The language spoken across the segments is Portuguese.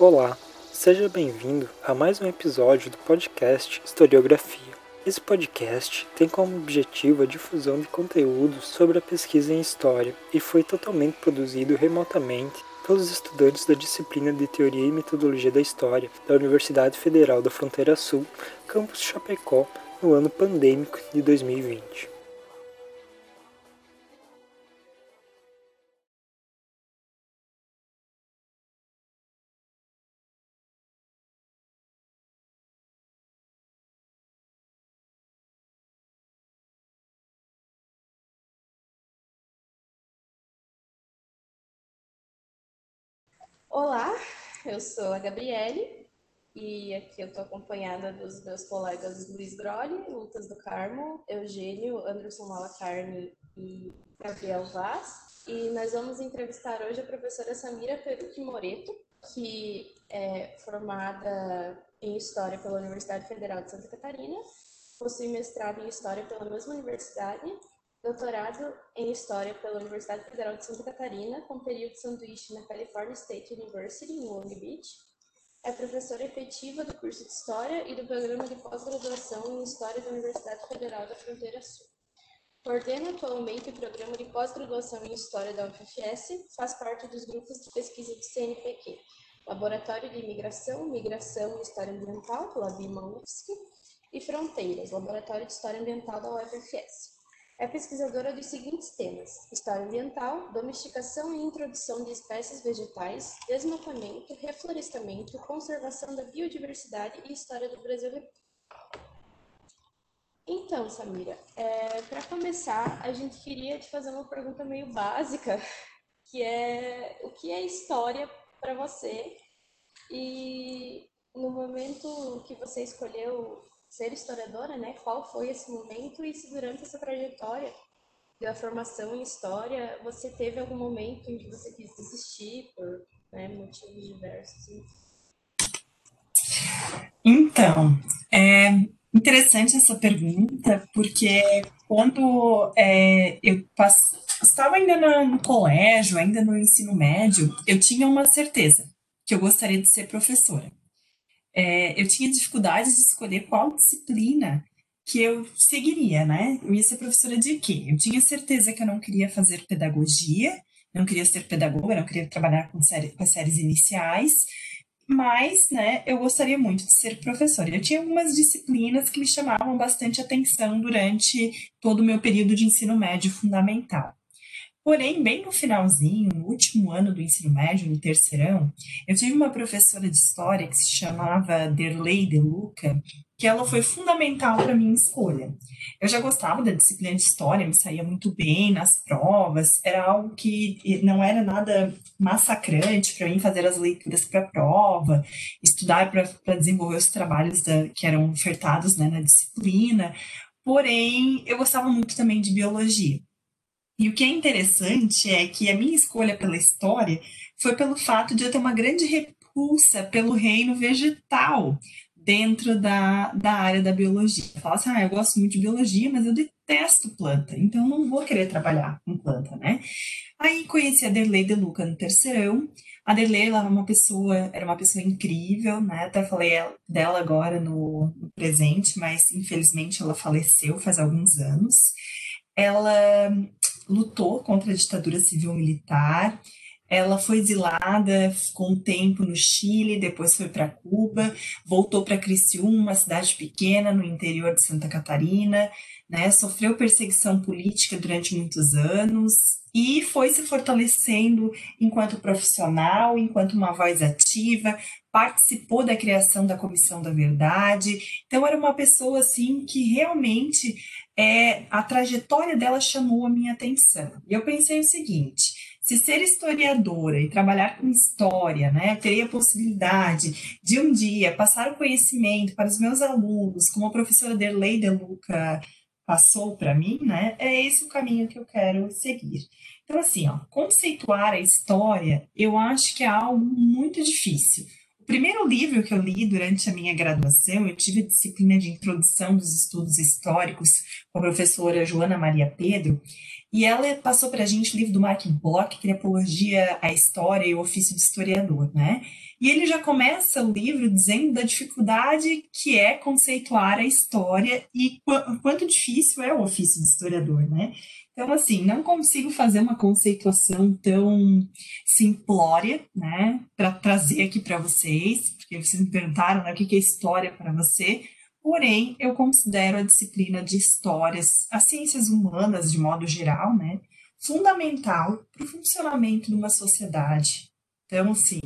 Olá, seja bem-vindo a mais um episódio do podcast Historiografia. Esse podcast tem como objetivo a difusão de conteúdos sobre a pesquisa em História e foi totalmente produzido remotamente pelos estudantes da disciplina de Teoria e Metodologia da História da Universidade Federal da Fronteira Sul, campus Chapecó, no ano pandêmico de 2020. Olá, eu sou a Gabriele e aqui eu estou acompanhada dos meus colegas Luiz Groli, Lucas do Carmo, Eugênio, Anderson Malacarne e Gabriel Vaz. E nós vamos entrevistar hoje a professora Samira Perucci Moreto, que é formada em História pela Universidade Federal de Santa Catarina, possui mestrado em História pela mesma universidade doutorado em História pela Universidade Federal de Santa Catarina, com período sanduíche na California State University, em Long Beach. É professora efetiva do curso de História e do programa de pós-graduação em História da Universidade Federal da Fronteira Sul. Coordena atualmente o programa de pós-graduação em História da UFS, faz parte dos grupos de pesquisa do CNPq, Laboratório de Imigração, Migração e História Ambiental, pela BIMA UFSC, e Fronteiras, Laboratório de História Ambiental da UFS. É pesquisadora dos seguintes temas: história ambiental, domesticação e introdução de espécies vegetais, desmatamento, reflorestamento, conservação da biodiversidade e história do Brasil. Então, Samira, é, para começar, a gente queria te fazer uma pergunta meio básica, que é o que é história para você? E no momento que você escolheu ser historiadora, né? Qual foi esse momento e se durante essa trajetória da formação em história você teve algum momento em que você quis desistir por né, motivos diversos? Então, é interessante essa pergunta porque quando é, eu estava ainda no, no colégio, ainda no ensino médio, eu tinha uma certeza que eu gostaria de ser professora é, eu tinha dificuldade de escolher qual disciplina que eu seguiria, né? Eu ia ser professora de quê? Eu tinha certeza que eu não queria fazer pedagogia, não queria ser pedagoga, não queria trabalhar com, série, com as séries iniciais, mas, né, eu gostaria muito de ser professora. Eu tinha algumas disciplinas que me chamavam bastante atenção durante todo o meu período de ensino médio fundamental. Porém, bem no finalzinho, no último ano do ensino médio, no terceirão, eu tive uma professora de história que se chamava Derlei De Luca, que ela foi fundamental para minha escolha. Eu já gostava da disciplina de história, me saía muito bem nas provas, era algo que não era nada massacrante para mim fazer as leituras para a prova, estudar para desenvolver os trabalhos da, que eram ofertados né, na disciplina. Porém, eu gostava muito também de biologia. E o que é interessante é que a minha escolha pela história foi pelo fato de eu ter uma grande repulsa pelo reino vegetal dentro da, da área da biologia. Eu falo assim, ah, eu gosto muito de biologia, mas eu detesto planta, então não vou querer trabalhar com planta, né? Aí conheci a Derlei De Luca no terceirão. A Derlei ela era uma pessoa, era uma pessoa incrível, né? Até falei dela agora no, no presente, mas infelizmente ela faleceu faz alguns anos. Ela lutou contra a ditadura civil-militar. Ela foi exilada, ficou um tempo no Chile, depois foi para Cuba, voltou para Criciúma, uma cidade pequena no interior de Santa Catarina, né? Sofreu perseguição política durante muitos anos e foi se fortalecendo enquanto profissional, enquanto uma voz ativa, participou da criação da Comissão da Verdade. Então era uma pessoa assim que realmente é, a trajetória dela chamou a minha atenção. E eu pensei o seguinte: se ser historiadora e trabalhar com história, né, teria a possibilidade de um dia passar o conhecimento para os meus alunos, como a professora Derlei De Luca passou para mim, né, é esse o caminho que eu quero seguir. Então, assim, ó, conceituar a história, eu acho que é algo muito difícil primeiro livro que eu li durante a minha graduação, eu tive a disciplina de introdução dos estudos históricos com a professora Joana Maria Pedro, e ela passou para a gente o livro do Mark Bloch, que é Apologia à História e o Ofício do Historiador, né? E ele já começa o livro dizendo da dificuldade que é conceituar a história e qu quanto difícil é o ofício de historiador, né? Então, assim, não consigo fazer uma conceituação tão simplória, né, para trazer aqui para vocês, porque vocês me perguntaram né, o que é história para você. Porém, eu considero a disciplina de histórias, as ciências humanas de modo geral, né, fundamental para o funcionamento de uma sociedade. Então, assim,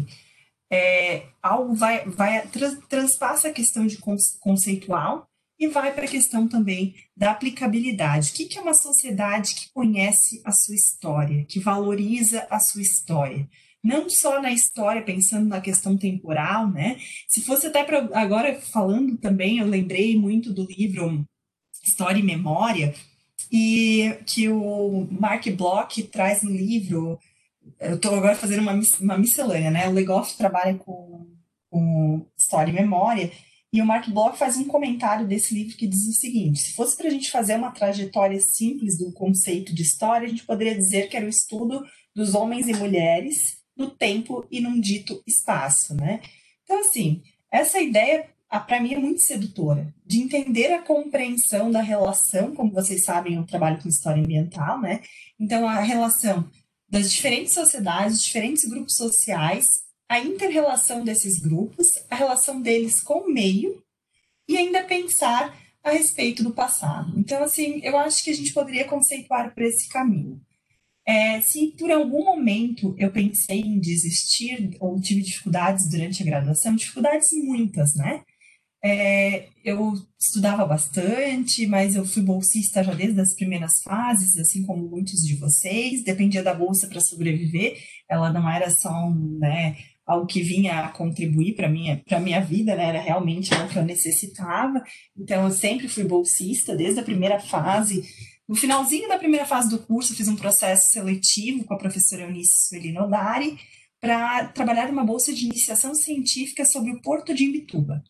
é, algo vai, vai trans, transpassa a questão de conceitual e vai para a questão também da aplicabilidade. O que é uma sociedade que conhece a sua história, que valoriza a sua história? Não só na história, pensando na questão temporal, né? Se fosse até para agora falando também, eu lembrei muito do livro História e Memória, e que o Mark Bloch traz no livro. Eu estou agora fazendo uma, uma miscelânea, né? O Legoff trabalha com, com história e memória, e o Mark Bloch faz um comentário desse livro que diz o seguinte: se fosse para a gente fazer uma trajetória simples do conceito de história, a gente poderia dizer que era o estudo dos homens e mulheres no tempo e num dito espaço, né? Então, assim, essa ideia, para mim, é muito sedutora, de entender a compreensão da relação, como vocês sabem, eu trabalho com história ambiental, né? Então, a relação das diferentes sociedades, diferentes grupos sociais a interrelação desses grupos, a relação deles com o meio e ainda pensar a respeito do passado. Então, assim, eu acho que a gente poderia conceituar por esse caminho. É, se por algum momento eu pensei em desistir ou tive dificuldades durante a graduação, dificuldades muitas, né? É, eu estudava bastante, mas eu fui bolsista já desde as primeiras fases, assim como muitos de vocês. Dependia da bolsa para sobreviver. Ela não era só um, né, algo que vinha a contribuir para minha para minha vida, né? Era realmente algo que eu necessitava. Então eu sempre fui bolsista desde a primeira fase. No finalzinho da primeira fase do curso, fiz um processo seletivo com a professora Eunice Sueli Odari para trabalhar numa bolsa de iniciação científica sobre o Porto de Imbituba.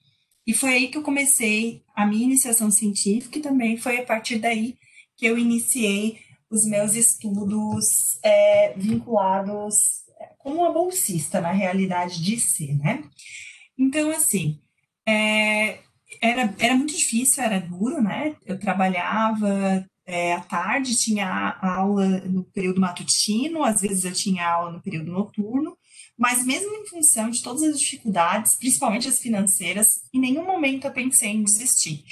E foi aí que eu comecei a minha iniciação científica e também foi a partir daí que eu iniciei os meus estudos é, vinculados como uma bolsista, na realidade de ser, né? Então, assim, é, era, era muito difícil, era duro, né? Eu trabalhava é, à tarde, tinha aula no período matutino, às vezes eu tinha aula no período noturno, mas mesmo em função de todas as dificuldades, principalmente as financeiras, em nenhum momento eu pensei em desistir.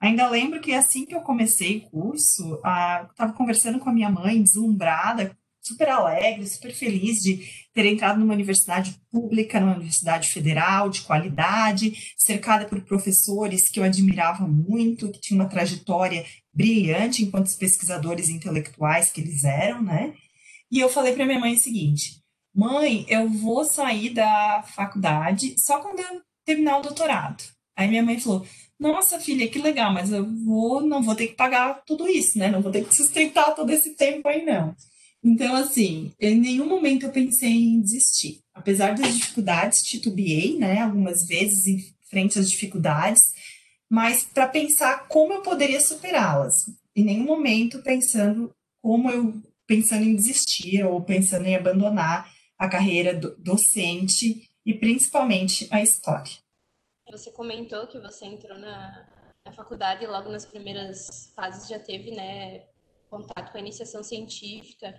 Ainda lembro que assim que eu comecei o curso, estava conversando com a minha mãe, deslumbrada super alegre, super feliz de ter entrado numa universidade pública, numa universidade federal, de qualidade, cercada por professores que eu admirava muito, que tinham uma trajetória brilhante enquanto pesquisadores intelectuais que eles eram, né? E eu falei para minha mãe o seguinte: mãe, eu vou sair da faculdade só quando eu terminar o doutorado. Aí minha mãe falou: nossa, filha, que legal, mas eu vou, não vou ter que pagar tudo isso, né? Não vou ter que sustentar todo esse tempo aí, não. Então, assim, em nenhum momento eu pensei em desistir. Apesar das dificuldades, titubeei, né, algumas vezes em frente às dificuldades, mas para pensar como eu poderia superá-las. Em nenhum momento pensando como eu pensando em desistir ou pensando em abandonar a carreira do, docente e principalmente a história. Você comentou que você entrou na, na faculdade e logo nas primeiras fases já teve, né, contato com a iniciação científica.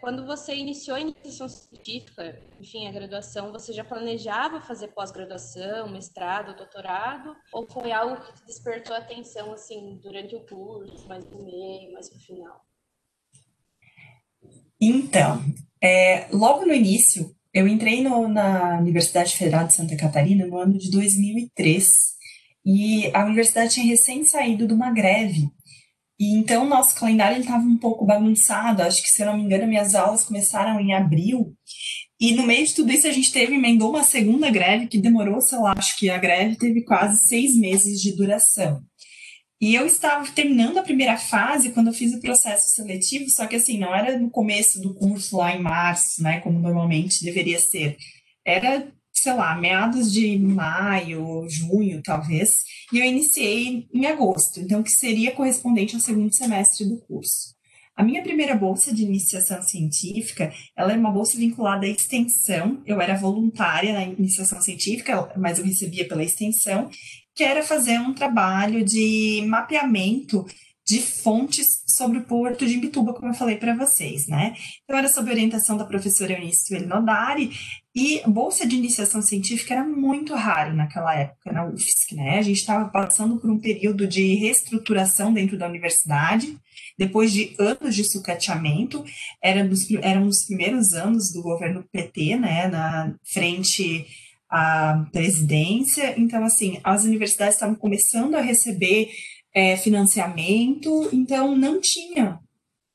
Quando você iniciou a iniciação científica, enfim, a graduação, você já planejava fazer pós-graduação, mestrado, doutorado? Ou foi algo que despertou atenção, assim, durante o curso, mais no meio, mais no final? Então, é, logo no início, eu entrei no, na Universidade Federal de Santa Catarina no ano de 2003 e a universidade tinha recém saído de uma greve e então nosso calendário estava um pouco bagunçado. Acho que, se eu não me engano, minhas aulas começaram em abril. E no meio de tudo isso, a gente teve, emendou uma segunda greve que demorou, sei lá, acho que a greve teve quase seis meses de duração. E eu estava terminando a primeira fase quando eu fiz o processo seletivo, só que assim, não era no começo do curso lá em março, né, como normalmente deveria ser. Era sei lá, meados de maio, junho, talvez, e eu iniciei em agosto, então que seria correspondente ao segundo semestre do curso. A minha primeira bolsa de iniciação científica, ela é uma bolsa vinculada à extensão. Eu era voluntária na iniciação científica, mas eu recebia pela extensão, que era fazer um trabalho de mapeamento de fontes sobre o porto de Imbituba, como eu falei para vocês, né? Então, era sob orientação da professora Eunice Nodari, e bolsa de iniciação científica era muito raro naquela época na UFSC, né? A gente estava passando por um período de reestruturação dentro da universidade, depois de anos de sucateamento, era dos, era um dos primeiros anos do governo PT, né, na frente à presidência, então, assim, as universidades estavam começando a receber é, financiamento, então não tinha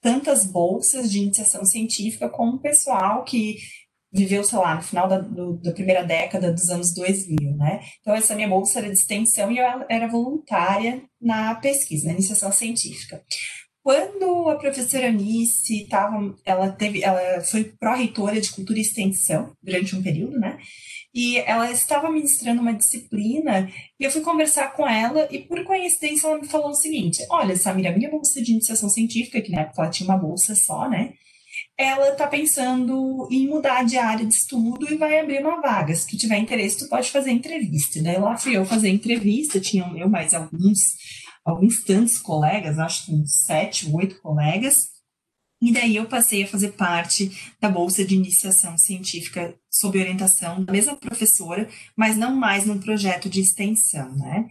tantas bolsas de iniciação científica como o pessoal que viveu, sei lá, no final da, do, da primeira década dos anos 2000, né? Então, essa minha bolsa era de extensão e eu era voluntária na pesquisa, na iniciação científica. Quando a professora Anice estava, ela teve, ela foi pró-reitora de cultura e extensão durante um período, né? E ela estava ministrando uma disciplina e eu fui conversar com ela e por coincidência ela me falou o seguinte: "Olha, Samira, minha bolsa de iniciação científica, que na época ela tinha uma bolsa só, né? Ela está pensando em mudar de área de estudo e vai abrir uma vaga. Se tiver interesse, tu pode fazer entrevista. Daí lá fui eu fazer entrevista, tinham eu mais alguns, alguns tantos colegas, acho que uns sete, oito colegas. E daí eu passei a fazer parte da bolsa de iniciação científica sob orientação da mesma professora, mas não mais num projeto de extensão, né?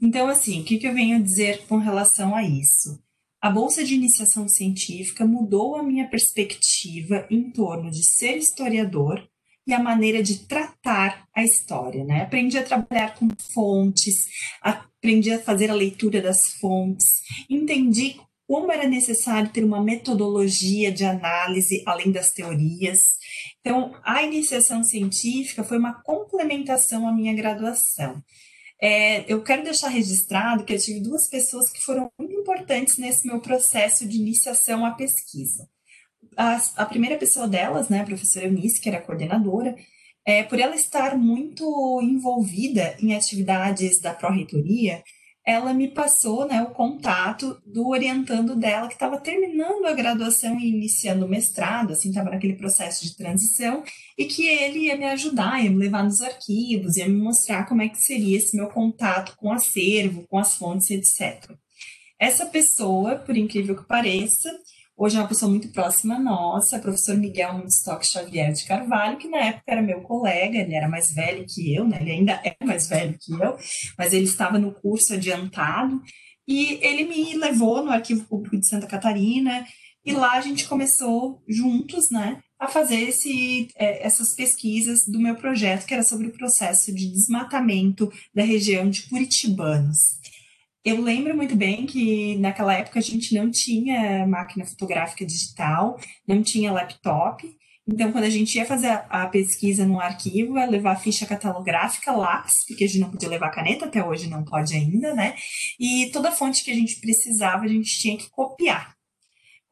Então, assim, o que, que eu venho dizer com relação a isso? A bolsa de iniciação científica mudou a minha perspectiva em torno de ser historiador e a maneira de tratar a história, né? Aprendi a trabalhar com fontes, aprendi a fazer a leitura das fontes, entendi como era necessário ter uma metodologia de análise além das teorias. Então, a iniciação científica foi uma complementação à minha graduação. É, eu quero deixar registrado que eu tive duas pessoas que foram muito importantes nesse meu processo de iniciação à pesquisa. A, a primeira pessoa delas, né, a professora Eunice, que era coordenadora, é, por ela estar muito envolvida em atividades da pró-reitoria, ela me passou né, o contato do orientando dela, que estava terminando a graduação e iniciando o mestrado, assim, estava naquele processo de transição, e que ele ia me ajudar, ia me levar nos arquivos, ia me mostrar como é que seria esse meu contato com o acervo, com as fontes, etc. Essa pessoa, por incrível que pareça, Hoje é uma pessoa muito próxima nossa, professor Miguel Mundstock Xavier de Carvalho, que na época era meu colega, ele era mais velho que eu, né? ele ainda é mais velho que eu, mas ele estava no curso adiantado, e ele me levou no Arquivo Público de Santa Catarina, e lá a gente começou juntos, né, a fazer esse, é, essas pesquisas do meu projeto, que era sobre o processo de desmatamento da região de Curitibanos. Eu lembro muito bem que naquela época a gente não tinha máquina fotográfica digital, não tinha laptop. Então, quando a gente ia fazer a, pesquisa no arquivo, ia levar a ficha catalográfica, lápis, porque a gente não podia levar caneta, até hoje não pode ainda, né? E toda fonte que a gente precisava, a gente tinha que copiar.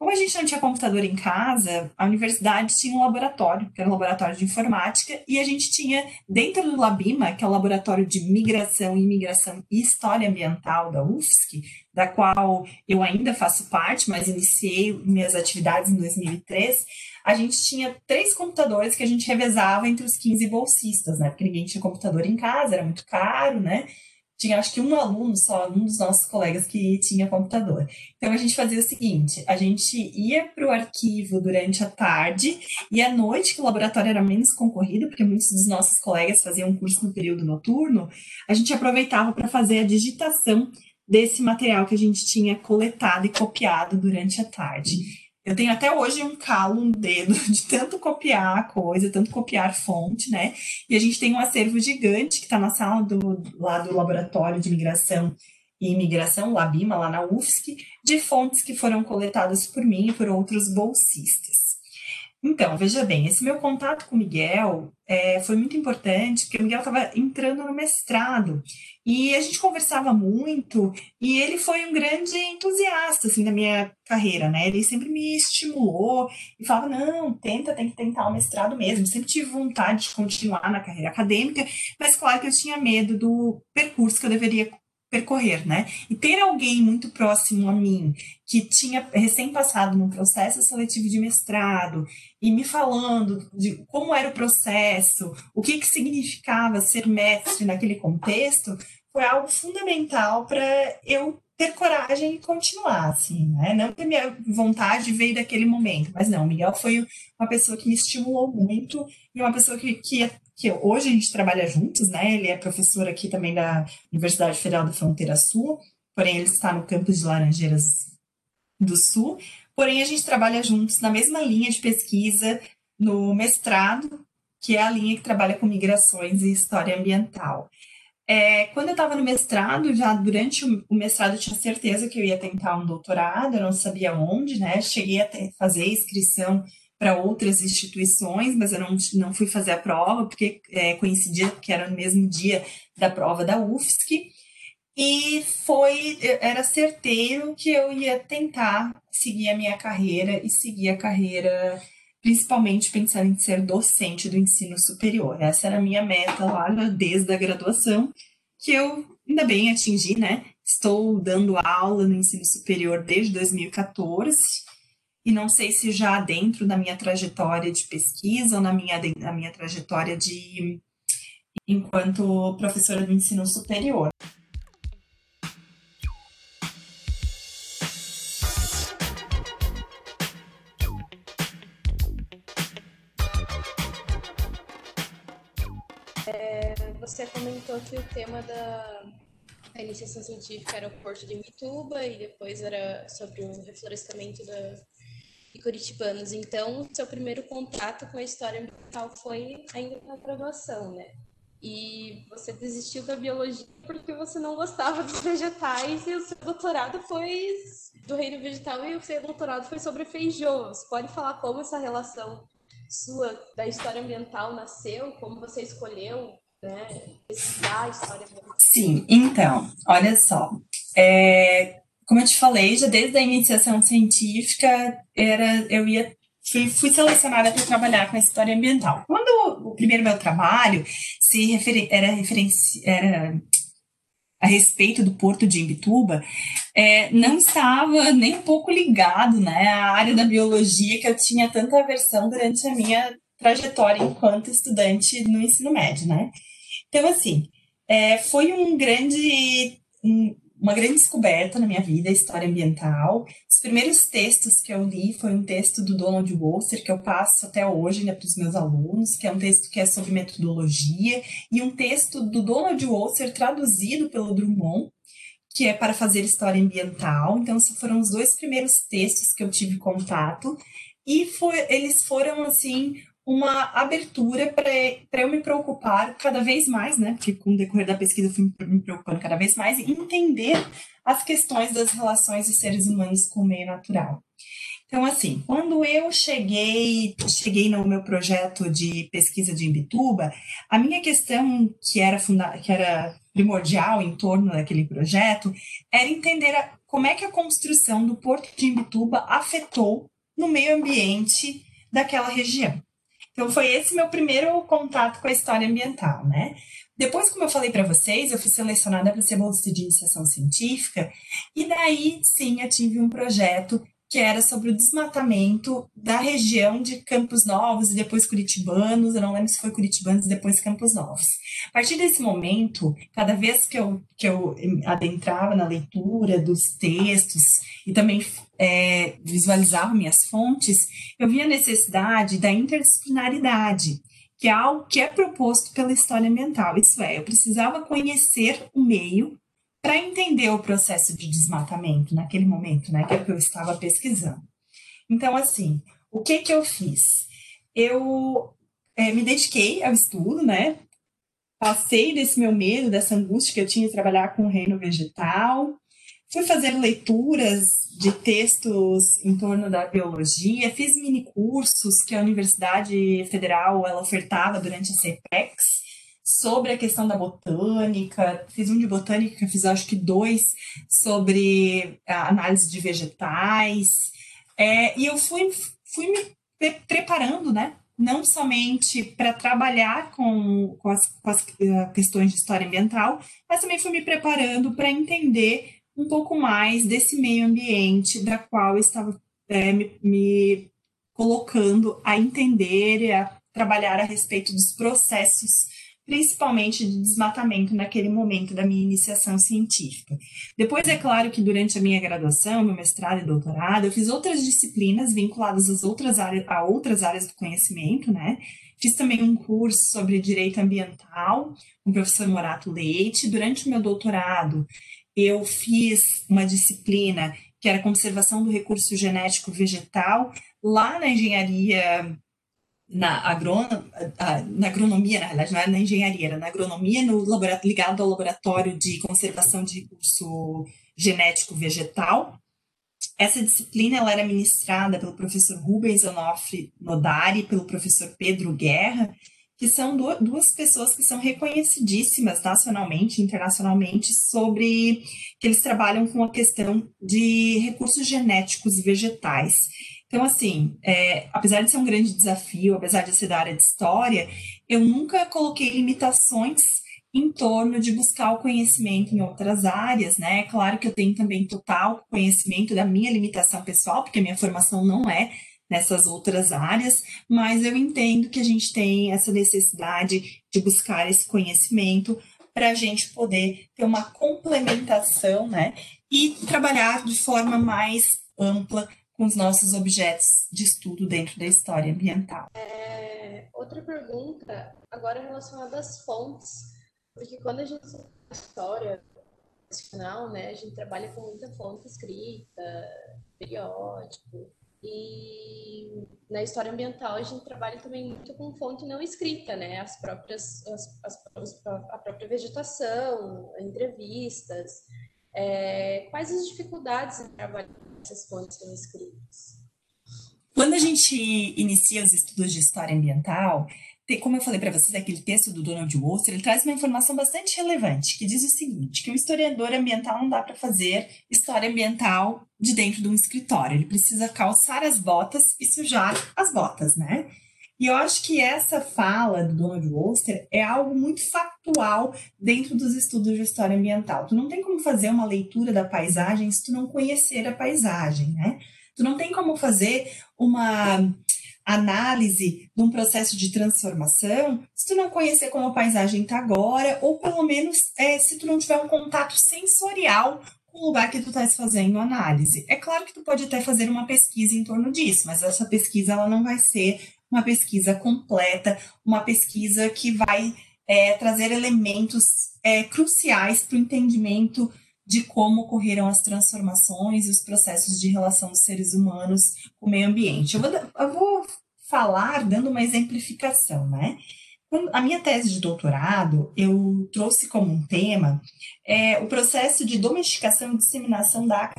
Como a gente não tinha computador em casa, a universidade tinha um laboratório, que era um laboratório de informática, e a gente tinha, dentro do Labima, que é o laboratório de migração, imigração e história ambiental da UFSC, da qual eu ainda faço parte, mas iniciei minhas atividades em 2003, a gente tinha três computadores que a gente revezava entre os 15 bolsistas, né? Porque ninguém tinha computador em casa, era muito caro, né? Tinha acho que um aluno só, um dos nossos colegas que tinha computador. Então a gente fazia o seguinte: a gente ia para o arquivo durante a tarde e à noite, que o laboratório era menos concorrido, porque muitos dos nossos colegas faziam curso no período noturno, a gente aproveitava para fazer a digitação desse material que a gente tinha coletado e copiado durante a tarde. Eu tenho até hoje um calo no dedo de tanto copiar a coisa, tanto copiar fonte, né? E a gente tem um acervo gigante que está na sala do, lá do Laboratório de Migração e Imigração, Labima, lá na UFSC, de fontes que foram coletadas por mim e por outros bolsistas. Então, veja bem, esse meu contato com o Miguel é, foi muito importante, porque o Miguel estava entrando no mestrado e a gente conversava muito e ele foi um grande entusiasta assim, da minha carreira, né? Ele sempre me estimulou e falava, não, tenta, tem que tentar o mestrado mesmo. Sempre tive vontade de continuar na carreira acadêmica, mas claro que eu tinha medo do percurso que eu deveria percorrer, né? E ter alguém muito próximo a mim, que tinha recém passado num processo seletivo de mestrado, e me falando de como era o processo, o que, que significava ser mestre naquele contexto, foi algo fundamental para eu ter coragem e continuar, assim, né? Não que minha vontade veio daquele momento, mas não, Miguel foi uma pessoa que me estimulou muito e uma pessoa que, que, que hoje a gente trabalha juntos, né? Ele é professor aqui também da Universidade Federal da Fronteira Sul, porém ele está no campus de Laranjeiras do Sul, porém a gente trabalha juntos na mesma linha de pesquisa no mestrado, que é a linha que trabalha com migrações e história ambiental. É, quando eu estava no mestrado, já durante o, mestrado eu tinha certeza que eu ia tentar um doutorado, eu não sabia onde, né? Cheguei a fazer inscrição para outras instituições, mas eu não, não fui fazer a prova, porque é, coincidia que era no mesmo dia da prova da UFSC, e foi, era certeiro que eu ia tentar seguir a minha carreira e seguir a carreira principalmente pensando em ser docente do ensino superior. Essa era a minha meta lá desde a graduação, que eu ainda bem atingi, né? Estou dando aula no ensino superior desde 2014 e não sei se já dentro da minha trajetória de pesquisa ou na minha, na minha trajetória de enquanto professora do ensino superior. você comentou que o tema da iniciação científica era o Porto de Mituba e depois era sobre o reflorestamento da, de curitibanos. Então, seu primeiro contato com a história ambiental foi ainda na graduação, né? E você desistiu da biologia porque você não gostava dos vegetais e o seu doutorado foi do reino vegetal e o seu doutorado foi sobre. Você pode falar como essa relação sua da história ambiental nasceu, como você escolheu né, a história Sim, então, olha só. É, como eu te falei, já desde a iniciação científica, era, eu ia fui, fui selecionada para trabalhar com a história ambiental. Quando o primeiro meu trabalho se referi, era, referenci, era a respeito do porto de Imbituba, é, não estava nem um pouco ligado né, à área da biologia que eu tinha tanta aversão durante a minha trajetória enquanto estudante no ensino médio, né? Então, assim, é, foi um grande, uma grande descoberta na minha vida, história ambiental. Os primeiros textos que eu li foi um texto do Donald Wolster, que eu passo até hoje né, para os meus alunos, que é um texto que é sobre metodologia, e um texto do Donald Wolster traduzido pelo Drummond, que é para fazer história ambiental. Então, esses foram os dois primeiros textos que eu tive contato. E foi, eles foram, assim, uma abertura para eu me preocupar cada vez mais, né? Porque com o decorrer da pesquisa eu fui me preocupando cada vez mais em entender as questões das relações dos seres humanos com o meio natural. Então, assim, quando eu cheguei, cheguei no meu projeto de pesquisa de Imbituba, a minha questão que era, funda que era primordial em torno daquele projeto era entender a, como é que a construção do Porto de Imbituba afetou no meio ambiente daquela região. Então, foi esse meu primeiro contato com a história ambiental, né? Depois, como eu falei para vocês, eu fui selecionada para ser bolsista de iniciação científica, e daí sim eu tive um projeto que era sobre o desmatamento da região de Campos Novos e depois Curitibanos, eu não lembro se foi Curitibanos e depois Campos Novos. A partir desse momento, cada vez que eu, que eu adentrava na leitura dos textos e também é, visualizava minhas fontes, eu via a necessidade da interdisciplinaridade, que é algo que é proposto pela história ambiental. Isso é, eu precisava conhecer o meio para entender o processo de desmatamento naquele momento, né, que é o que eu estava pesquisando. Então, assim, o que que eu fiz? Eu é, me dediquei ao estudo, né, passei desse meu medo, dessa angústia que eu tinha de trabalhar com o reino vegetal, fui fazer leituras de textos em torno da biologia, fiz mini cursos que a Universidade Federal ela ofertava durante a CEPEX, sobre a questão da botânica, fiz um de botânica, fiz acho que dois sobre a análise de vegetais, é, e eu fui, fui me preparando, né, não somente para trabalhar com, com, as, com as uh, questões de história ambiental, mas também fui me preparando para entender um pouco mais desse meio ambiente da qual eu estava é, me, me colocando a entender e a trabalhar a respeito dos processos principalmente de desmatamento naquele momento da minha iniciação científica. Depois, é claro que durante a minha graduação, meu mestrado e doutorado, eu fiz outras disciplinas vinculadas às outras áreas, a outras áreas do conhecimento, né? Fiz também um curso sobre direito ambiental com o professor Morato Leite. Durante o meu doutorado, eu fiz uma disciplina que era conservação do recurso genético vegetal lá na engenharia na, agrono, na agronomia, na realidade, não era na engenharia, era na agronomia, no laboratório, ligado ao laboratório de conservação de recurso genético vegetal. Essa disciplina ela era ministrada pelo professor Rubens Onofre Nodari, pelo professor Pedro Guerra, que são duas pessoas que são reconhecidíssimas nacionalmente, internacionalmente, sobre que eles trabalham com a questão de recursos genéticos vegetais. Então, assim, é, apesar de ser um grande desafio, apesar de ser da área de história, eu nunca coloquei limitações em torno de buscar o conhecimento em outras áreas, né? Claro que eu tenho também total conhecimento da minha limitação pessoal, porque a minha formação não é nessas outras áreas, mas eu entendo que a gente tem essa necessidade de buscar esse conhecimento para a gente poder ter uma complementação, né? E trabalhar de forma mais ampla com os nossos objetos de estudo dentro da história ambiental. É, outra pergunta, agora relacionada às fontes, porque quando a gente história nacional, né, a gente trabalha com muita fonte escrita, periódico, e na história ambiental a gente trabalha também muito com fonte não escrita, né, as próprias, as, as, a própria vegetação, entrevistas. É, quais as dificuldades em trabalhar essas fontes são escritas? Quando a gente inicia os estudos de história ambiental, como eu falei para vocês, aquele texto do Donald Wolster, ele traz uma informação bastante relevante, que diz o seguinte, que o historiador ambiental não dá para fazer história ambiental de dentro de um escritório, ele precisa calçar as botas e sujar as botas, né? E eu acho que essa fala do Donald Wolster é algo muito factual dentro dos estudos de história ambiental. Tu não tem como fazer uma leitura da paisagem se tu não conhecer a paisagem, né? Tu não tem como fazer uma análise de um processo de transformação se tu não conhecer como a paisagem está agora, ou pelo menos é, se tu não tiver um contato sensorial com o lugar que tu estás fazendo análise. É claro que tu pode até fazer uma pesquisa em torno disso, mas essa pesquisa ela não vai ser uma pesquisa completa, uma pesquisa que vai é, trazer elementos é, cruciais para o entendimento de como ocorreram as transformações e os processos de relação dos seres humanos com o meio ambiente. Eu vou, eu vou falar dando uma exemplificação, né? A minha tese de doutorado, eu trouxe como um tema é, o processo de domesticação e disseminação da aca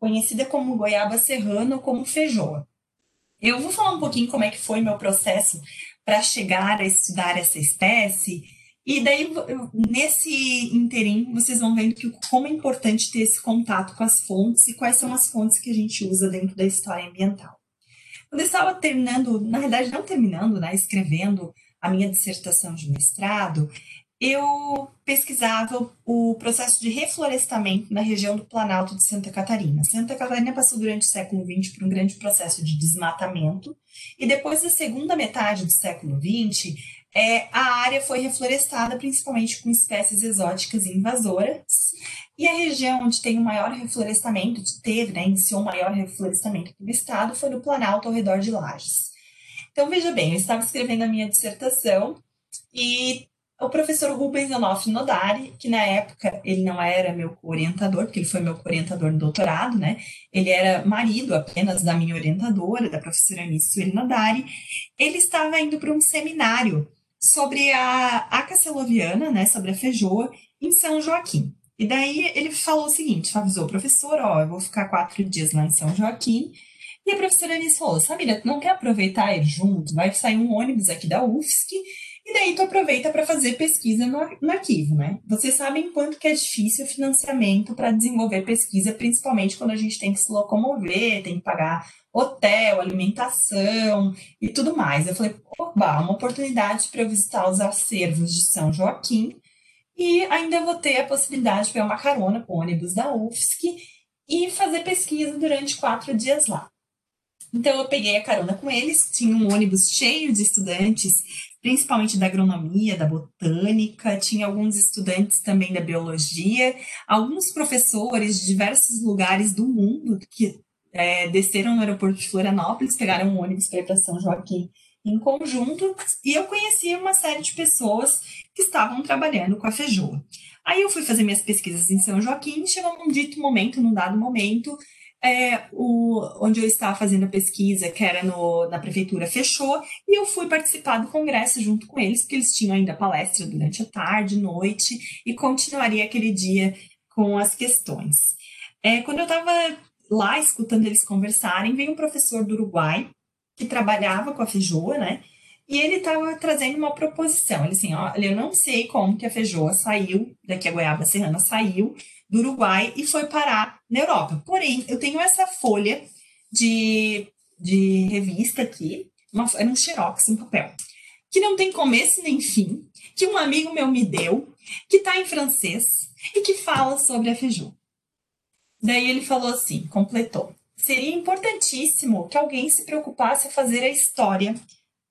conhecida como goiaba serrana ou como feijoa. Eu vou falar um pouquinho como é que foi meu processo para chegar a estudar essa espécie, e daí, nesse interim, vocês vão vendo que, como é importante ter esse contato com as fontes e quais são as fontes que a gente usa dentro da história ambiental. Quando eu estava terminando, na verdade, não terminando, né, escrevendo a minha dissertação de mestrado, eu pesquisava o processo de reflorestamento na região do Planalto de Santa Catarina. Santa Catarina passou durante o século XX por um grande processo de desmatamento, e depois da segunda metade do século XX, é, a área foi reflorestada principalmente com espécies exóticas e invasoras, e a região onde tem o maior reflorestamento, teve, né, iniciou o maior reflorestamento do estado, foi no Planalto ao redor de Lages. Então, veja bem, eu estava escrevendo a minha dissertação e o professor Rubens Onofre Nodari, que na época ele não era meu orientador, porque ele foi meu orientador no doutorado, né? Ele era marido apenas da minha orientadora, da professora Anice Sueli Nodari. Ele estava indo para um seminário sobre a acaceloviana, né? Sobre a feijoa, em São Joaquim. E daí ele falou o seguinte, avisou o professor, ó, eu vou ficar quatro dias lá em São Joaquim. E a professora Anice falou, Samira, não quer aproveitar ir junto? Vai sair um ônibus aqui da UFSC E daí tu aproveita para fazer pesquisa no, no, arquivo, né? Vocês sabem quanto que é difícil o financiamento para desenvolver pesquisa, principalmente quando a gente tem que se locomover, tem que pagar hotel, alimentação e tudo mais. Eu falei, oba, uma oportunidade para eu visitar os acervos de São Joaquim e ainda vou ter a possibilidade de pegar uma carona com o ônibus da UFSC e fazer pesquisa durante quatro dias lá. Então eu peguei a carona com eles, tinha um ônibus cheio de estudantes, principalmente da agronomia, da botânica, tinha alguns estudantes também da biologia, alguns professores de diversos lugares do mundo que é, desceram no aeroporto de Florianópolis, pegaram um ônibus para ir para São Joaquim em conjunto, e eu conheci uma série de pessoas que estavam trabalhando com a Fejoa. Aí eu fui fazer minhas pesquisas em São Joaquim, chegou num dito momento, num dado momento, é, o, onde eu estava fazendo a pesquisa, que era no, na prefeitura, fechou, e eu fui participar do congresso junto com eles, porque eles tinham ainda palestra durante a tarde, noite, e continuaria aquele dia com as questões. É, quando eu estava lá escutando eles conversarem, veio um professor do Uruguai, que trabalhava com a feijoa, né? E ele estava trazendo uma proposição. Ele assim, olha, eu não sei como que a feijoa saiu, daqui a Goiaba Serrana saiu do Uruguai e foi parar na Europa. Porém, eu tenho essa folha de, de revista aqui, uma, era um xerox, um papel, que não tem começo nem fim, que um amigo meu me deu, que está em francês e que fala sobre a feijoa. Daí ele falou assim, completou. Seria importantíssimo que alguém se preocupasse a fazer a história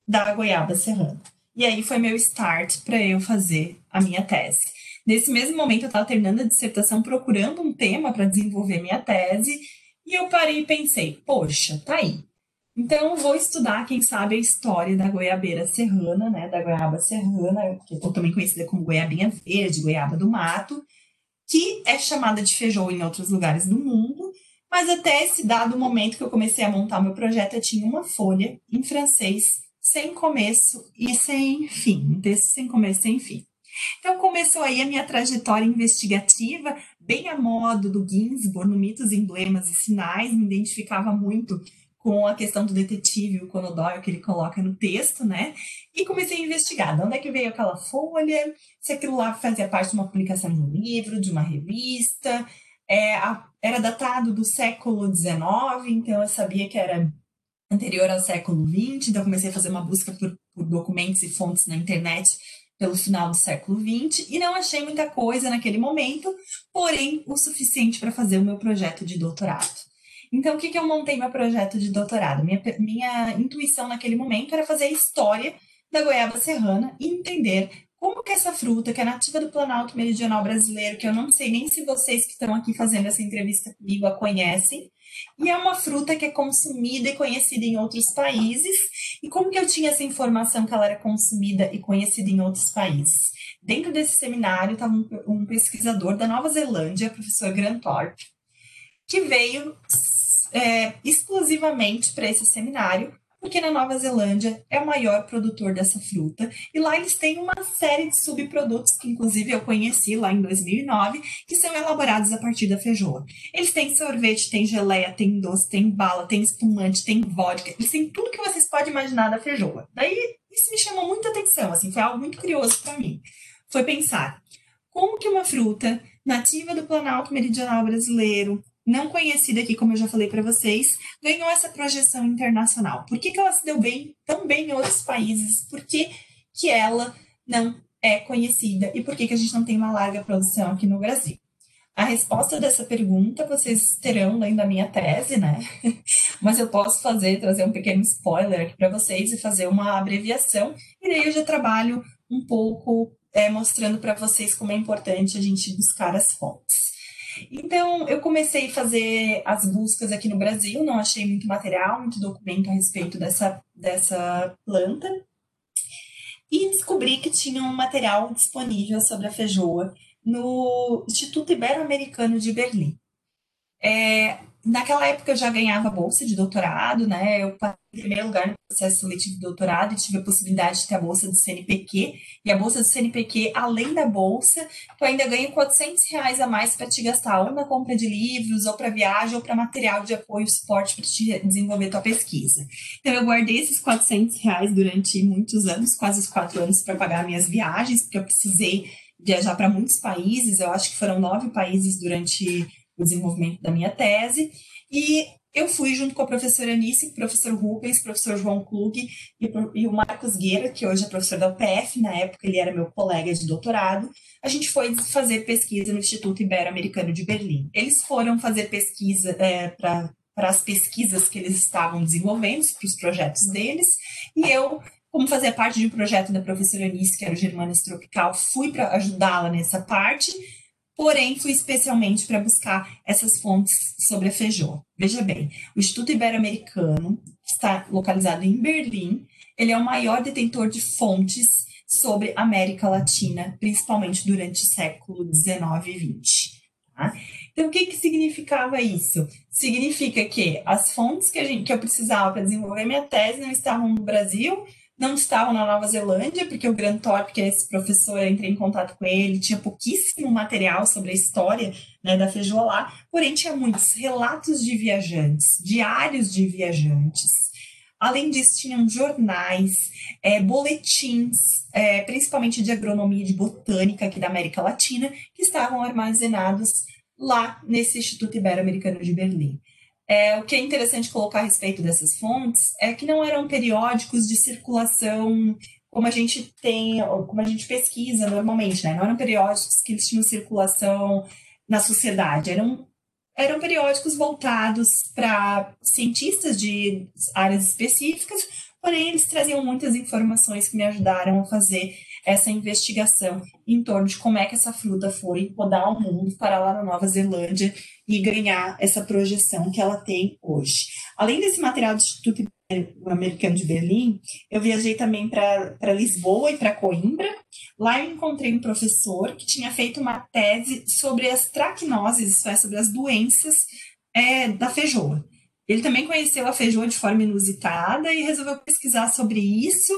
da goiaba serrana. E aí foi meu start para eu fazer a minha tese. Nesse mesmo momento eu estava terminando a dissertação procurando um tema para desenvolver minha tese e eu parei e pensei, poxa, tá aí. Então vou estudar, quem sabe, a história da goiabeira serrana, né, da goiaba serrana, que é também conhecida como goiabinha verde, goiaba do mato, que é chamada de feijão em outros lugares do mundo, mas até esse dado momento que eu comecei a montar meu projeto, eu tinha uma folha em francês, sem começo e sem fim, um texto sem começo e sem fim. Então começou aí a minha trajetória investigativa, bem a modo do Ginsburg, no Mitos, Emblemas e Sinais, me identificava muito com a questão do detetive, o Conan que ele coloca no texto, né? E comecei a investigar de onde é que veio aquela folha, se aquilo lá fazia parte de uma publicação de um livro, de uma revista. É, a, era datado do século XIX, então eu sabia que era anterior ao século XX, então comecei a fazer uma busca por, por documentos e fontes na internet pelo final do século XX e não achei muita coisa naquele momento, porém o suficiente para fazer o meu projeto de doutorado. Então, o que, que eu montei meu projeto de doutorado? Minha, minha intuição naquele momento era fazer história da goiaba serrana e entender como que essa fruta, que é nativa do Planalto Meridional brasileiro, que eu não sei nem se vocês que estão aqui fazendo essa entrevista comigo a conhecem, e é uma fruta que é consumida e conhecida em outros países, e como que eu tinha essa informação que ela era consumida e conhecida em outros países? Dentro desse seminário estava um, um pesquisador da Nova Zelândia, professor Grant Thorpe, que veio é, exclusivamente para esse seminário, porque na Nova Zelândia é o maior produtor dessa fruta, e lá eles têm uma série de subprodutos que inclusive eu conheci lá em 2009, que são elaborados a partir da feijoa. Eles têm sorvete, tem geleia, tem doce, tem bala, tem espumante, tem vodka, eles têm tudo que vocês podem imaginar da feijoa. Daí isso me chamou muita atenção, assim, foi algo muito curioso para mim. Foi pensar como que uma fruta nativa do Planalto Meridional brasileiro, não conhecida aqui, como eu já falei para vocês, ganhou essa projeção internacional. Por que, que ela se deu bem tão bem em outros países? Por que, que ela não é conhecida? E por que, que a gente não tem uma larga produção aqui no Brasil? A resposta dessa pergunta vocês terão lendo a minha tese, né? Mas eu posso fazer, trazer um pequeno spoiler aqui para vocês e fazer uma abreviação, e daí eu já trabalho um pouco é, mostrando para vocês como é importante a gente buscar as fontes. Então, eu comecei a fazer as buscas aqui no Brasil, não achei muito material, muito documento a respeito dessa, dessa planta, e descobri que tinha um material disponível sobre a feijoa no Instituto Ibero-Americano de Berlim. É, naquela época eu já ganhava bolsa de doutorado, né? Eu passei em primeiro lugar no processo seletivo de doutorado e tive a possibilidade de ter a bolsa do CNPq. E a bolsa do CNPq, além da bolsa, tu ainda ganha 400 reais a mais para te gastar ou na compra de livros, ou para viagem, ou para material de apoio, suporte para te desenvolver tua pesquisa. Então eu guardei esses 400 reais durante muitos anos, quase os quatro anos, para pagar minhas viagens, porque eu precisei viajar para muitos países, eu acho que foram nove países durante desenvolvimento da minha tese, e eu fui junto com a professora Anice, professor Rubens, professor João Klug e, e, o Marcos Gueira, que hoje é professor da UPF, na época ele era meu colega de doutorado, a gente foi fazer pesquisa no Instituto Ibero-Americano de Berlim. Eles foram fazer pesquisa é, para para as pesquisas que eles estavam desenvolvendo, para os projetos deles, e eu como fazia parte de um projeto da professora Anice, que era o Germanas Tropical, fui para ajudá-la nessa parte, porém fui especialmente para buscar essas fontes sobre a feijoa. Veja bem, o Instituto Ibero-Americano está localizado em Berlim, ele é o maior detentor de fontes sobre América Latina, principalmente durante o século 19 e 20. Tá? Então, o que, que significava isso? Significa que as fontes que, gente, que eu precisava para desenvolver minha tese não estavam no Brasil, não estavam na Nova Zelândia, porque o Grant Thorpe, que é esse professor, eu entrei em contato com ele, tinha pouquíssimo material sobre a história né, da feijoa lá, porém tinha muitos relatos de viajantes, diários de viajantes. Além disso, tinham jornais, é, boletins, é, principalmente de agronomia e de botânica aqui da América Latina, que estavam armazenados lá nesse Instituto Ibero-Americano de Berlim. É, o que é interessante colocar a respeito dessas fontes é que não eram periódicos de circulação como a gente tem, como a gente pesquisa normalmente, né? Não eram periódicos que eles tinham circulação na sociedade, eram, eram periódicos voltados para cientistas de áreas específicas, porém eles traziam muitas informações que me ajudaram a fazer essa investigação em torno de como é que essa fruta foi rodar ao mundo, para lá na Nova Zelândia e ganhar essa projeção que ela tem hoje. Além desse material do Instituto Americano de Berlim, eu viajei também para Lisboa e para Coimbra. Lá eu encontrei um professor que tinha feito uma tese sobre as traquinoses, isso é, sobre as doenças é, da feijoa. Ele também conheceu a feijoa de forma inusitada e resolveu pesquisar sobre isso.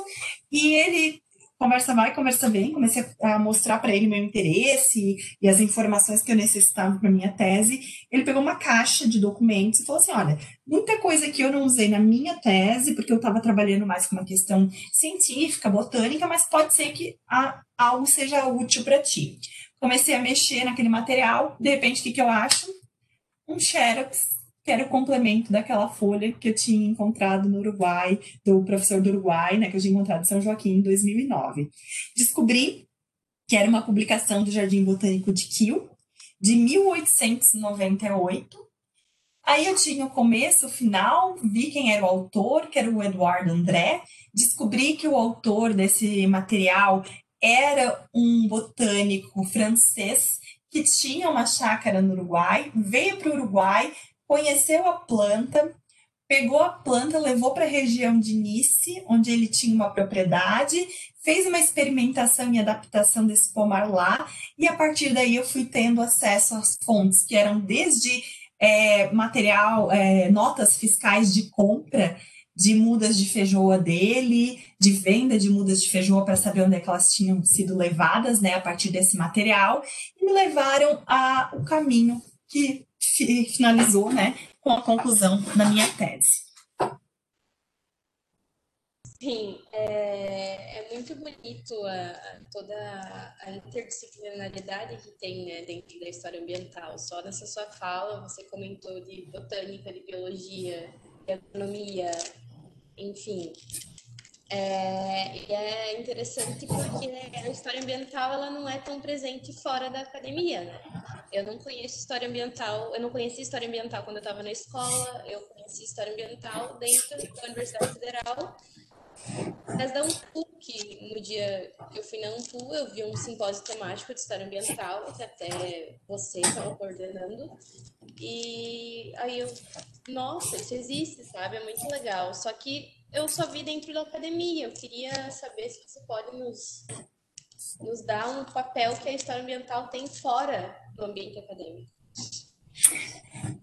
E ele conversa vai, conversa vem, comecei a mostrar para ele meu interesse e as informações que eu necessitava para minha tese. Ele pegou uma caixa de documentos e falou assim: olha, muita coisa que eu não usei na minha tese, porque eu estava trabalhando mais com uma questão científica, botânica, mas pode ser que algo seja útil para ti. Comecei a mexer naquele material, de repente, o que, que eu acho? Um xerox que era o complemento daquela folha que eu tinha encontrado no Uruguai, do professor do Uruguai, né, que eu tinha encontrado em São Joaquim em 2009. Descobri que era uma publicação do Jardim Botânico de Kiel, de 1898. Aí eu tinha o começo, o final, vi quem era o autor, que era o Eduardo André, descobri que o autor desse material era um botânico francês que tinha uma chácara no Uruguai, veio para o Uruguai, conheceu a planta, pegou a planta, levou para a região de Nice, onde ele tinha uma propriedade, fez uma experimentação e adaptação desse pomar lá, e a partir daí eu fui tendo acesso às fontes, que eram desde é, material, é, notas fiscais de compra de mudas de feijoa dele, de venda de mudas de feijoa para saber onde é que elas tinham sido levadas, né, a partir desse material, e me levaram ao caminho que finalizou né, com a conclusão da minha tese. Sim, é, é muito bonito a, toda a interdisciplinaridade que tem né, dentro da história ambiental. Só nessa sua fala, você comentou de botânica, de biologia, de agronomia, enfim. É, e é interessante porque a história ambiental ela não é tão presente fora da academia, né? Eu não conheço história ambiental, eu não conheci história ambiental quando eu estava na escola, eu conheci história ambiental dentro da Universidade Federal, mas da UNPU, que no dia que eu fui na UNPU, eu vi um simpósio temático de história ambiental, que até você estava coordenando, e aí eu, nossa, isso existe, sabe? É muito legal. Só que eu só vi dentro da academia, eu queria saber se você pode nos, nos dar um papel que a história ambiental tem fora do ambiente acadêmico.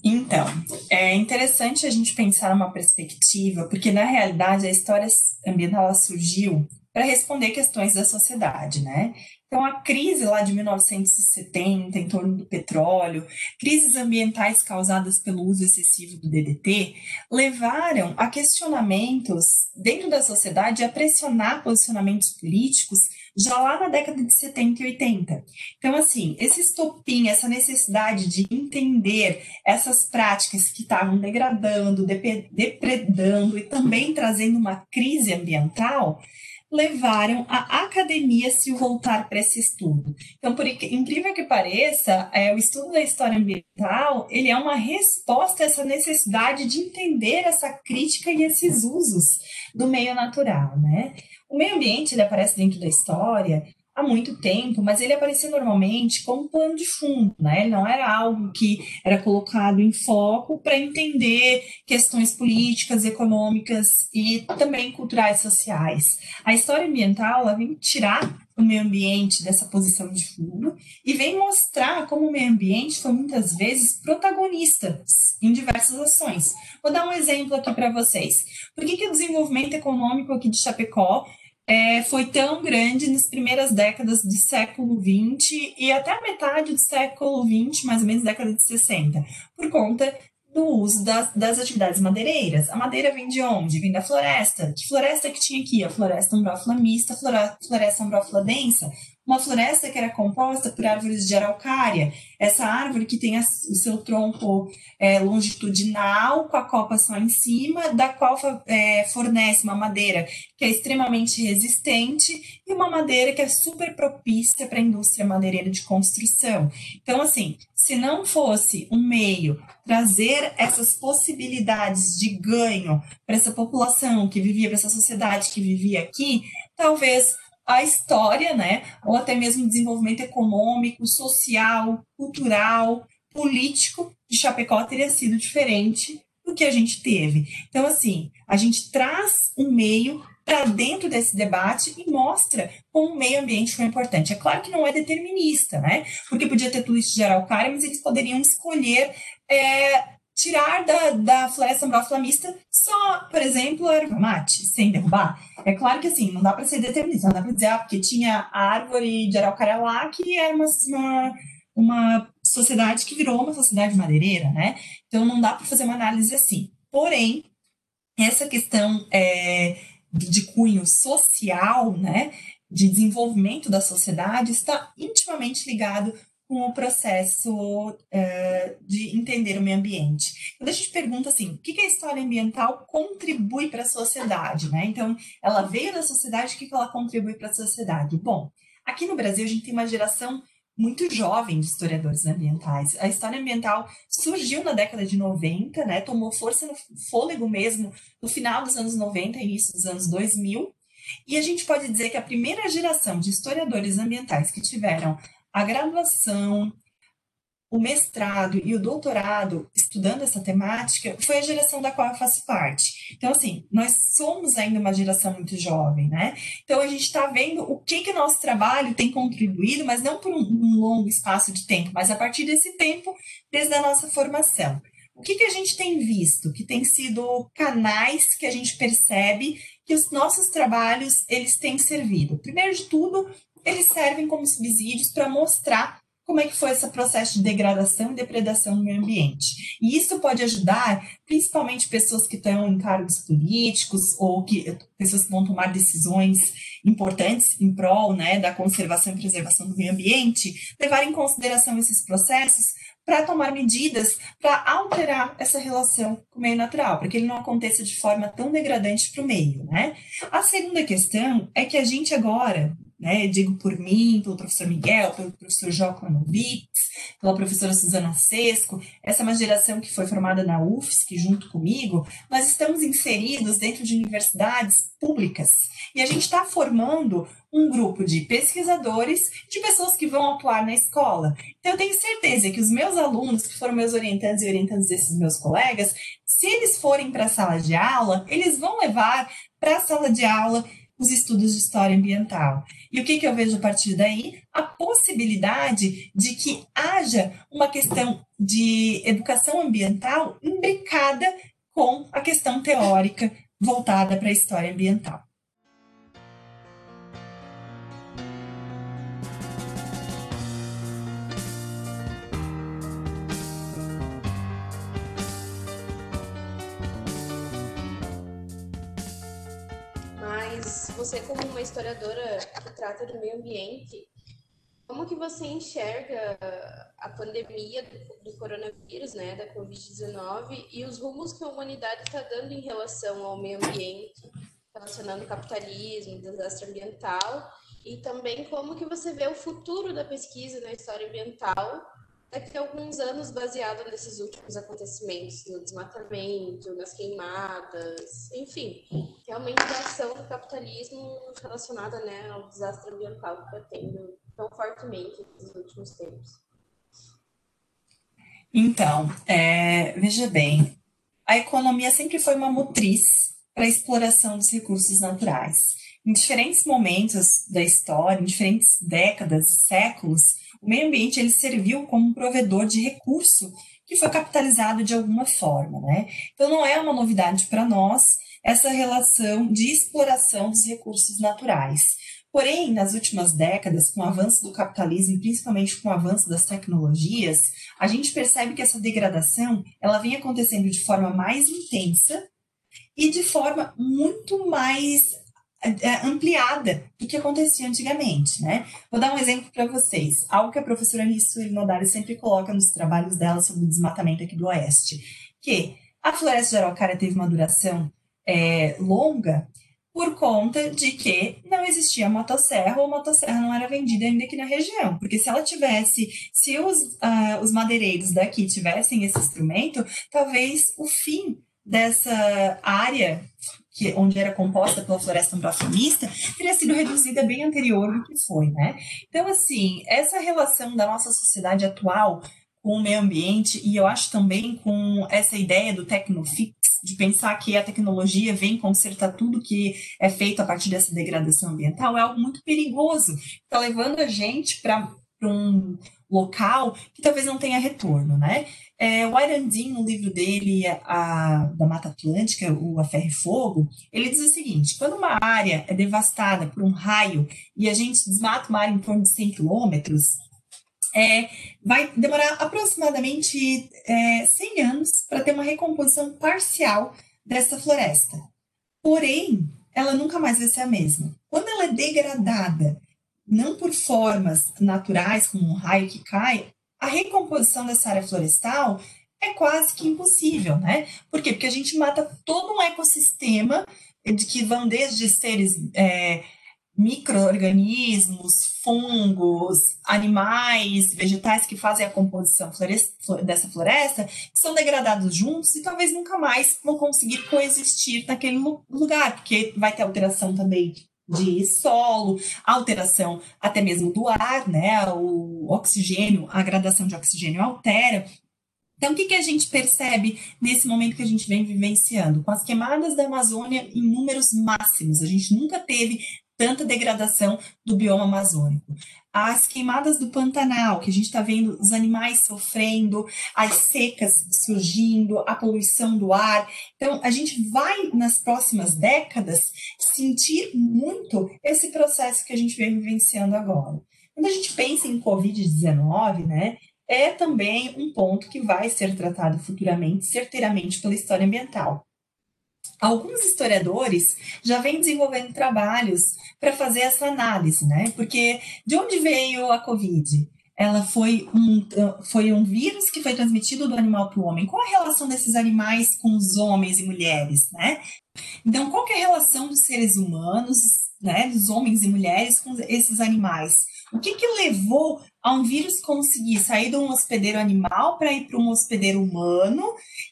Então, é interessante a gente pensar numa perspectiva, porque na realidade a história ambiental surgiu para responder questões da sociedade, né? Então, a crise lá de 1970, em torno do petróleo, crises ambientais causadas pelo uso excessivo do DDT, levaram a questionamentos dentro da sociedade, a pressionar posicionamentos políticos já lá na década de 70 e 80. Então, assim, esse estopim, essa necessidade de entender essas práticas que estavam degradando, depredando e também trazendo uma crise ambiental, levaram a academia a se voltar para esse estudo. Então, por incrível que pareça, é, o estudo da história ambiental ele é uma resposta a essa necessidade de entender essa crítica e esses usos do meio natural, né? O meio ambiente ele aparece dentro da história há muito tempo, mas ele aparecia normalmente como plano de fundo, né? Ele não era algo que era colocado em foco para entender questões políticas, econômicas e também culturais sociais. A história ambiental ela vem tirar o meio ambiente dessa posição de fundo e vem mostrar como o meio ambiente foi muitas vezes protagonista em diversas ações. Vou dar um exemplo aqui para vocês. Por que, que o desenvolvimento econômico aqui de Chapecó é, foi tão grande nas primeiras décadas do século XX e até a metade do século XX, mais ou menos década de 60, por conta do uso das, das atividades madeireiras. A madeira vem de onde? Vem da floresta. Que floresta que tinha aqui? A floresta ambrófila mista, floresta ambrófila densa, uma floresta que era composta por árvores de araucária, essa árvore que tem o seu tronco é, longitudinal, com a copa só em cima, da qual é, fornece uma madeira que é extremamente resistente e uma madeira que é super propícia para a indústria madeireira de construção. Então, assim, se não fosse um meio trazer essas possibilidades de ganho para essa população que vivia, para essa sociedade que vivia aqui, talvez a história, né, ou até mesmo o desenvolvimento econômico, social, cultural, político de Chapecó teria sido diferente do que a gente teve. Então, assim, a gente traz um meio para dentro desse debate e mostra como o meio ambiente foi importante. É claro que não é determinista, né? Porque podia ter tudo isso de araucária, mas eles poderiam escolher é, tirar da, da floresta mista só, por exemplo, erva mate, sem derrubar. É claro que assim, não dá para ser determinista, não dá para dizer, ah, porque tinha a árvore de araucária lá que era uma, uma, uma sociedade que virou uma sociedade madeireira, né? Então não dá para fazer uma análise assim. Porém, essa questão é, de cunho social, né, de desenvolvimento da sociedade, está intimamente ligado com o processo uh, de entender o meio ambiente. Quando a gente pergunta assim, o que, a história ambiental contribui para a sociedade, né? Então, ela veio da sociedade, o que, que ela contribui para a sociedade? Bom, aqui no Brasil a gente tem uma geração muito jovem de historiadores ambientais. A história ambiental surgiu na década de 90, né? Tomou força no fôlego mesmo no final dos anos 90, início dos anos 2000. E a gente pode dizer que a primeira geração de historiadores ambientais que tiveram a graduação, o mestrado e o doutorado estudando essa temática foi a geração da qual eu faço parte. Então, assim, nós somos ainda uma geração muito jovem, né? Então, a gente está vendo o que que nosso trabalho tem contribuído, mas não por um, um, longo espaço de tempo, mas a partir desse tempo, desde a nossa formação. O que, que a gente tem visto? Que tem sido canais que a gente percebe que os nossos trabalhos, eles têm servido. Primeiro de tudo, eles servem como subsídios para mostrar como é que foi esse processo de degradação e depredação no meio ambiente. E isso pode ajudar, principalmente pessoas que estão em cargos políticos ou que pessoas que vão tomar decisões importantes em prol né, da conservação e preservação do meio ambiente, levar em consideração esses processos para tomar medidas para alterar essa relação com o meio natural, para que ele não aconteça de forma tão degradante para o meio. Né? A segunda questão é que a gente agora, né? Digo por mim, pelo professor Miguel, pelo professor Jokonovitz, pela professora Suzana Sesco, essa é uma geração que foi formada na UFSC junto comigo, nós estamos inseridos dentro de universidades públicas e a gente está formando um grupo de pesquisadores, de pessoas que vão atuar na escola. Então, eu tenho certeza que os meus alunos, que foram meus orientantes e orientantes desses meus colegas, se eles forem para a sala de aula, eles vão levar para a sala de aula os estudos de história ambiental. E o que, que eu vejo a partir daí? A possibilidade de que haja uma questão de educação ambiental imbricada com a questão teórica voltada para a história ambiental. Você como uma historiadora que trata do meio ambiente, como que você enxerga a pandemia do, do coronavírus, né, da Covid-19, e os rumos que a humanidade está dando em relação ao meio ambiente, relacionando capitalismo, desastre ambiental, e também como que você vê o futuro da pesquisa na história ambiental daqui a alguns anos baseado nesses últimos acontecimentos, no desmatamento, nas queimadas, enfim, realmente a ação do capitalismo relacionada né, ao desastre ambiental que está tendo tão fortemente nos últimos tempos. Então, é, veja bem, a economia sempre foi uma motriz para a exploração dos recursos naturais. Em diferentes momentos da história, em diferentes décadas e séculos, o meio ambiente ele serviu como um provedor de recurso que foi capitalizado de alguma forma, né? Então não é uma novidade para nós essa relação de exploração dos recursos naturais. Porém, nas últimas décadas, com o avanço do capitalismo, principalmente com o avanço das tecnologias, a gente percebe que essa degradação ela vem acontecendo de forma mais intensa e de forma muito mais ampliada do que acontecia antigamente, né? Vou dar um exemplo para vocês, algo que a professora Rissueli Nodari sempre coloca nos trabalhos dela sobre o desmatamento aqui do Oeste, que a floresta de Araucária teve uma duração é, longa por conta de que não existia motosserra ou motosserra não era vendida ainda aqui na região. Porque se ela tivesse, se os, uh, os madeireiros daqui tivessem esse instrumento, talvez o fim dessa área que, onde era composta pela floresta ambracionista, teria sido reduzida bem anterior do que foi, né? Então, assim, essa relação da nossa sociedade atual com o meio ambiente, e eu acho também com essa ideia do tecnofix, de pensar que a tecnologia vem consertar tudo que é feito a partir dessa degradação ambiental, é algo muito perigoso. Está levando a gente para um local que talvez não tenha retorno, né? É, o Irandin, no livro dele, a, da Mata Atlântica, o A Ferro e Fogo, ele diz o seguinte, quando uma área é devastada por um raio e a gente desmata uma área em torno de 100 quilômetros, é, vai demorar aproximadamente é, 100 anos para ter uma recomposição parcial dessa floresta. Porém, ela nunca mais vai ser a mesma. Quando ela é degradada, não por formas naturais, como um raio que cai, a recomposição dessa área florestal é quase que impossível, né? Por quê? Porque a gente mata todo um ecossistema de que vão desde seres é, micro-organismos, fungos, animais, vegetais que fazem a composição floresta, dessa floresta, que são degradados juntos e talvez nunca mais vão conseguir coexistir naquele lugar, porque vai ter alteração também de solo, alteração até mesmo do ar, né? O oxigênio, a gradação de oxigênio altera. Então, o que, que a gente percebe nesse momento que a gente vem vivenciando? Com as queimadas da Amazônia em números máximos, a gente nunca teve tanta degradação do bioma amazônico. As queimadas do Pantanal, que a gente está vendo os animais sofrendo, as secas surgindo, a poluição do ar. Então, a gente vai, nas próximas décadas, sentir muito esse processo que a gente vem vivenciando agora. Quando a gente pensa em Covid-19, né, é também um ponto que vai ser tratado futuramente, certeiramente, pela história ambiental. Alguns historiadores já vêm desenvolvendo trabalhos para fazer essa análise, né? Porque de onde veio a Covid? Ela foi um, foi um vírus que foi transmitido do animal para o homem. Qual a relação desses animais com os homens e mulheres, né? Então, qual é a relação dos seres humanos, né, dos homens e mulheres com esses animais? O que, que levou a um vírus conseguir sair de um hospedeiro animal para ir para um hospedeiro humano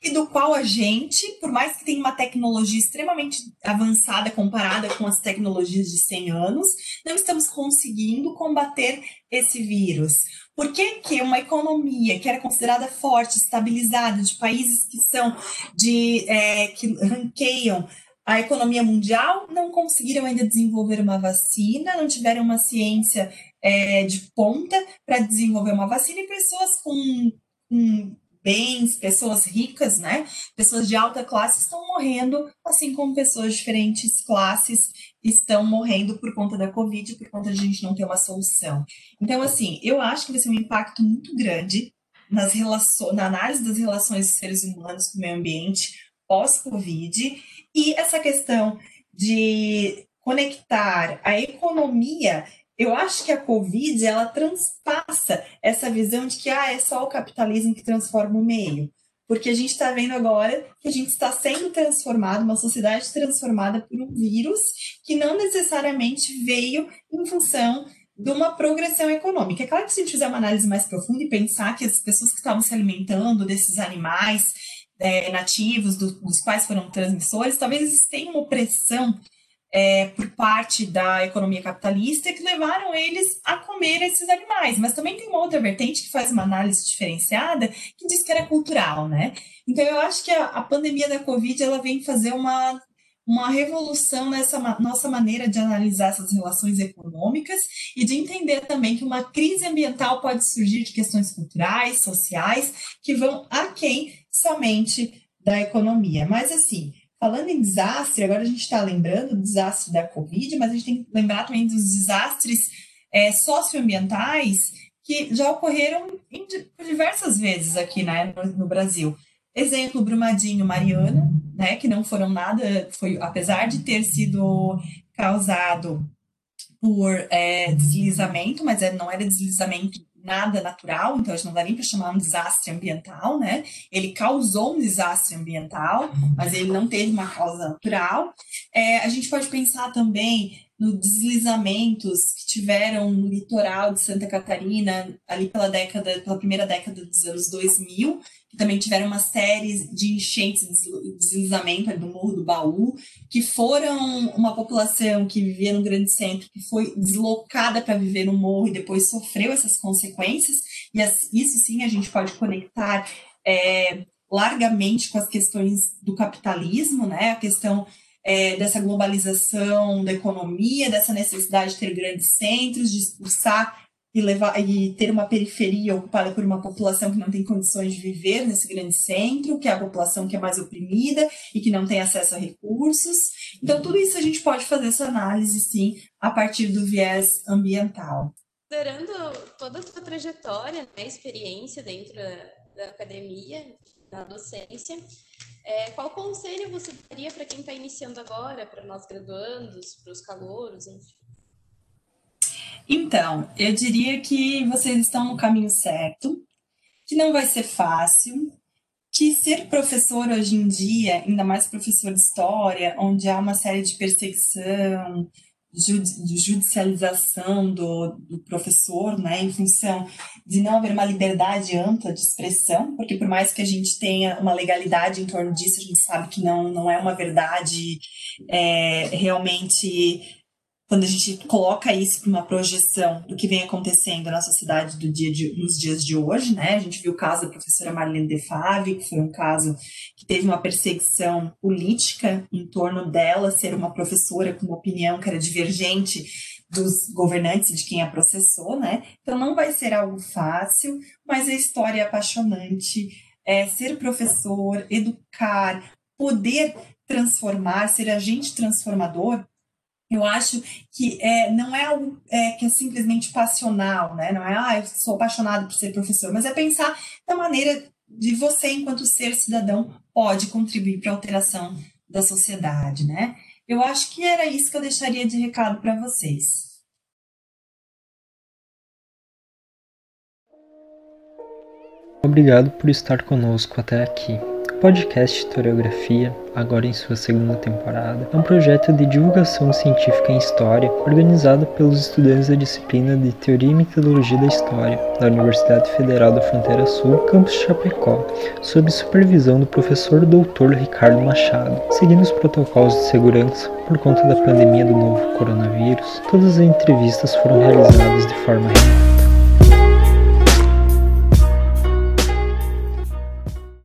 e do qual a gente, por mais que tenha uma tecnologia extremamente avançada comparada com as tecnologias de 100 anos, não estamos conseguindo combater esse vírus. Por que, que uma economia que era considerada forte, estabilizada, de países que são de é, que ranqueiam a economia mundial não conseguiram ainda desenvolver uma vacina, não tiveram uma ciência é, de ponta para desenvolver uma vacina e pessoas com, com bens, pessoas ricas, né? Pessoas de alta classe estão morrendo, assim como pessoas de diferentes classes estão morrendo por conta da Covid, por conta de a gente não ter uma solução. Então, assim, eu acho que vai ser um impacto muito grande nas relações, na análise das relações dos seres humanos com o meio ambiente pós-Covid e essa questão de conectar a economia eu acho que a Covid ela transpassa essa visão de que ah, é só o capitalismo que transforma o meio. Porque a gente está vendo agora que a gente está sendo transformado, uma sociedade transformada por um vírus que não necessariamente veio em função de uma progressão econômica. É claro que se a gente fizer uma análise mais profunda e pensar que as pessoas que estavam se alimentando desses animais é, nativos, do, dos quais foram transmissores, talvez eles tenham uma opressão é, por parte da economia capitalista que levaram eles a comer esses animais. Mas também tem uma outra vertente que faz uma análise diferenciada que diz que era cultural, né? Então eu acho que a, a pandemia da Covid ela vem fazer uma uma revolução nessa nossa maneira de analisar essas relações econômicas e de entender também que uma crise ambiental pode surgir de questões culturais, sociais, que vão aquém somente da economia. Mas, assim, falando em desastre, agora a gente está lembrando do desastre da Covid, mas a gente tem que lembrar também dos desastres é, socioambientais que já ocorreram em, diversas vezes aqui né, no, no Brasil. Exemplo, Brumadinho, Mariana, né, que não foram nada, foi apesar de ter sido causado por é, deslizamento, mas é, não era deslizamento nada natural, então a gente não dá nem para chamar um desastre ambiental, né? Ele causou um desastre ambiental, mas ele não teve uma causa natural. É, a gente pode pensar também nos deslizamentos que tiveram no litoral de Santa Catarina, ali pela década, pela primeira década dos anos 2000, que também tiveram uma série de enchentes de deslizamento do Morro do Baú, que foram uma população que vivia no grande centro, que foi deslocada para viver no morro e depois sofreu essas consequências, e isso sim a gente pode conectar é, largamente com as questões do capitalismo, né? A questão é, dessa globalização da economia, dessa necessidade de ter grandes centros, de expulsar e, levar, e ter uma periferia ocupada por uma população que não tem condições de viver nesse grande centro, que é a população que é mais oprimida e que não tem acesso a recursos. Então, tudo isso a gente pode fazer essa análise, sim, a partir do viés ambiental. Considerando toda a sua trajetória, né, experiência dentro da academia, da docência, é, qual conselho você daria para quem está iniciando agora, para nós graduandos, para os calouros, enfim? Então, eu diria que vocês estão no caminho certo, que não vai ser fácil, que ser professor hoje em dia, ainda mais professor de história, onde há uma série de perseguição, de judicialização do, do, professor, né, em função de não haver uma liberdade ampla de expressão, porque por mais que a gente tenha uma legalidade em torno disso, a gente sabe que não, não é uma verdade é, realmente quando a gente coloca isso para uma projeção do que vem acontecendo na sociedade do dia de, nos dias de hoje, né? A gente viu o caso da professora Marlene De Favre, que foi um caso que teve uma perseguição política em torno dela ser uma professora com uma opinião que era divergente dos governantes de quem a processou, né? Então não vai ser algo fácil, mas a história é apaixonante. É, ser professor, educar, poder transformar, ser agente transformador, eu acho que é, não é algo é, que é simplesmente passional, né? Não é, ah, eu sou apaixonado por ser professor, mas é pensar da maneira de você, enquanto ser cidadão, pode contribuir para a alteração da sociedade, né? Eu acho que era isso que eu deixaria de recado para vocês. Obrigado por estar conosco até aqui podcast Historiografia, agora em sua segunda temporada, é um projeto de divulgação científica em História, organizado pelos estudantes da disciplina de Teoria e Metodologia da História, da Universidade Federal da Fronteira Sul, campus Chapecó, sob supervisão do professor Dr. Ricardo Machado. Seguindo os protocolos de segurança por conta da pandemia do novo coronavírus, todas as entrevistas foram realizadas de forma remota.